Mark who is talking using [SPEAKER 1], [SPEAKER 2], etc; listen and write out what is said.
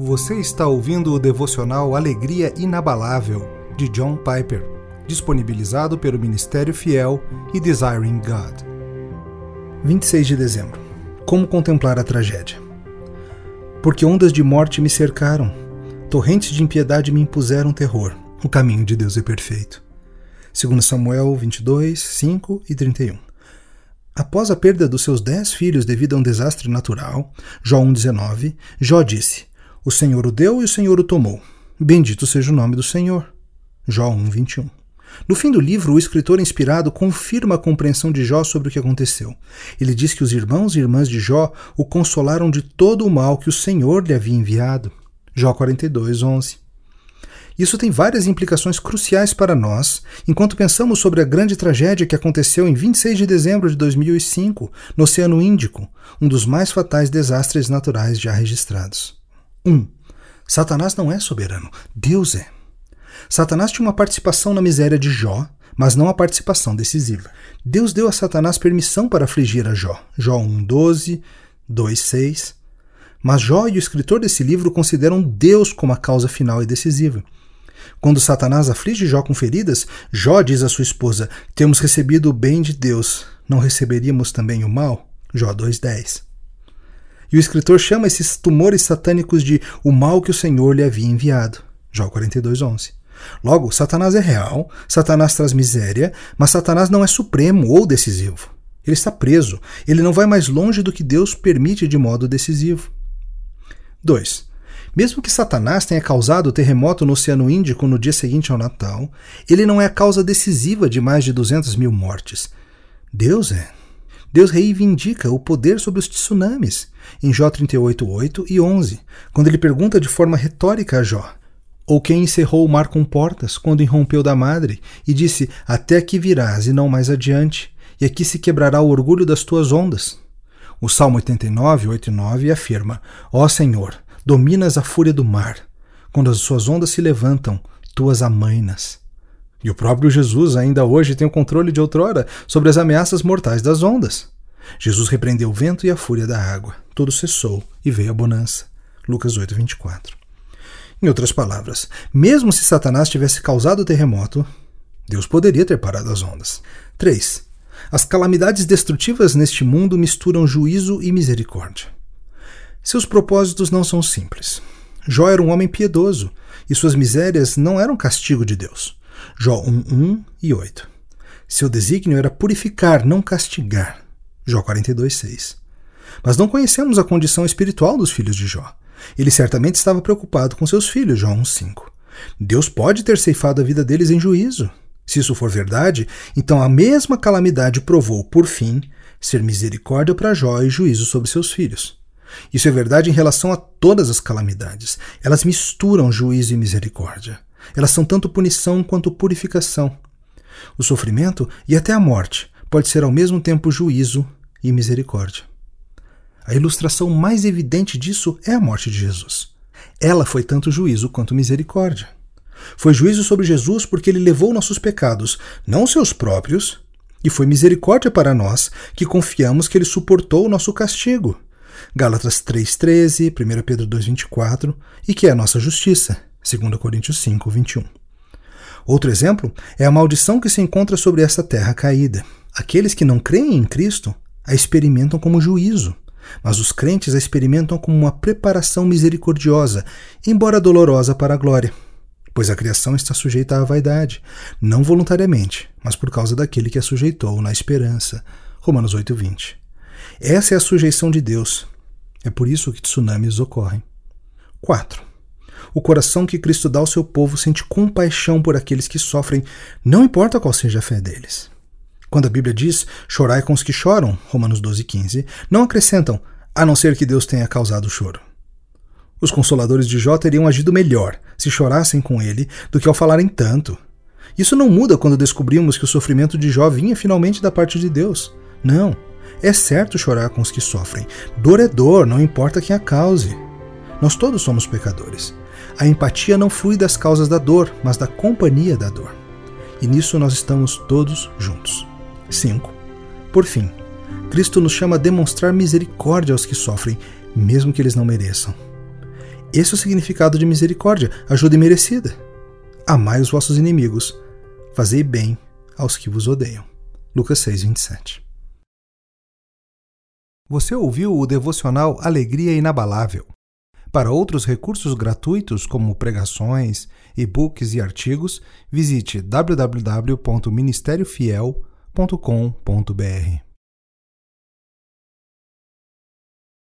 [SPEAKER 1] Você está ouvindo o devocional Alegria Inabalável, de John Piper, disponibilizado pelo Ministério Fiel e Desiring God. 26 de dezembro. Como contemplar a tragédia? Porque ondas de morte me cercaram, torrentes de impiedade me impuseram terror. O caminho de Deus é perfeito. 2 Samuel 22, 5 e 31. Após a perda dos seus dez filhos devido a um desastre natural, Jó 1,19, Jó disse: O Senhor o deu e o Senhor o tomou. Bendito seja o nome do Senhor. Jó 1,21. No fim do livro, o escritor inspirado confirma a compreensão de Jó sobre o que aconteceu. Ele diz que os irmãos e irmãs de Jó o consolaram de todo o mal que o Senhor lhe havia enviado. Jó 42, 11. Isso tem várias implicações cruciais para nós, enquanto pensamos sobre a grande tragédia que aconteceu em 26 de dezembro de 2005 no Oceano Índico, um dos mais fatais desastres naturais já registrados. 1. Um, Satanás não é soberano, Deus é. Satanás tinha uma participação na miséria de Jó, mas não a participação decisiva. Deus deu a Satanás permissão para afligir a Jó. Jó 1:12, 2:6. Mas Jó e o escritor desse livro consideram Deus como a causa final e decisiva. Quando Satanás aflige Jó com feridas, Jó diz à sua esposa: Temos recebido o bem de Deus, não receberíamos também o mal? Jó 2,10. E o escritor chama esses tumores satânicos de o mal que o Senhor lhe havia enviado. Jó 42,11. Logo, Satanás é real, Satanás traz miséria, mas Satanás não é supremo ou decisivo. Ele está preso, ele não vai mais longe do que Deus permite de modo decisivo. 2. Mesmo que Satanás tenha causado o terremoto no Oceano Índico no dia seguinte ao Natal, ele não é a causa decisiva de mais de 200 mil mortes. Deus é. Deus reivindica o poder sobre os tsunamis, em Jó 38:8 e 11, quando ele pergunta de forma retórica a Jó: Ou quem encerrou o mar com portas, quando irrompeu da madre, e disse: Até aqui virás e não mais adiante, e aqui se quebrará o orgulho das tuas ondas? O Salmo 89, 8 e 9 afirma: Ó Senhor, Dominas a fúria do mar. Quando as suas ondas se levantam, tuas amainas. E o próprio Jesus ainda hoje tem o controle de outrora sobre as ameaças mortais das ondas. Jesus repreendeu o vento e a fúria da água. Tudo cessou e veio a bonança. Lucas 8, 24. Em outras palavras, mesmo se Satanás tivesse causado o terremoto, Deus poderia ter parado as ondas. 3. As calamidades destrutivas neste mundo misturam juízo e misericórdia. Seus propósitos não são simples. Jó era um homem piedoso e suas misérias não eram castigo de Deus. Jó 1:1 e 8. Seu desígnio era purificar, não castigar. Jó 42:6. Mas não conhecemos a condição espiritual dos filhos de Jó. Ele certamente estava preocupado com seus filhos, Jó 1:5. Deus pode ter ceifado a vida deles em juízo. Se isso for verdade, então a mesma calamidade provou, por fim, ser misericórdia para Jó e juízo sobre seus filhos. Isso é verdade em relação a todas as calamidades. Elas misturam juízo e misericórdia. Elas são tanto punição quanto purificação. O sofrimento e até a morte pode ser ao mesmo tempo juízo e misericórdia. A ilustração mais evidente disso é a morte de Jesus. Ela foi tanto juízo quanto misericórdia. Foi juízo sobre Jesus porque ele levou nossos pecados, não seus próprios, e foi misericórdia para nós que confiamos que ele suportou o nosso castigo. Gálatas 3,13, 1 Pedro 2,24 e que é a nossa justiça, 2 Coríntios 5, 21. Outro exemplo é a maldição que se encontra sobre essa terra caída. Aqueles que não creem em Cristo a experimentam como juízo, mas os crentes a experimentam como uma preparação misericordiosa, embora dolorosa para a glória. Pois a criação está sujeita à vaidade, não voluntariamente, mas por causa daquele que a sujeitou na esperança. Romanos 8:20. Essa é a sujeição de Deus. É por isso que tsunamis ocorrem. 4. O coração que Cristo dá ao seu povo sente compaixão por aqueles que sofrem, não importa qual seja a fé deles. Quando a Bíblia diz chorai com os que choram, Romanos 12, 15, não acrescentam, a não ser que Deus tenha causado o choro. Os consoladores de Jó teriam agido melhor se chorassem com ele do que ao falarem tanto. Isso não muda quando descobrimos que o sofrimento de Jó vinha finalmente da parte de Deus. Não. É certo chorar com os que sofrem. Dor é dor, não importa quem a cause. Nós todos somos pecadores. A empatia não flui das causas da dor, mas da companhia da dor. E nisso nós estamos todos juntos. 5. Por fim, Cristo nos chama a demonstrar misericórdia aos que sofrem, mesmo que eles não mereçam. Esse é o significado de misericórdia, ajuda imerecida. Amai os vossos inimigos, fazei bem aos que vos odeiam. Lucas 6, 27. Você ouviu o devocional Alegria Inabalável. Para outros recursos gratuitos, como pregações, e-books e artigos, visite www.ministériofiel.com.br.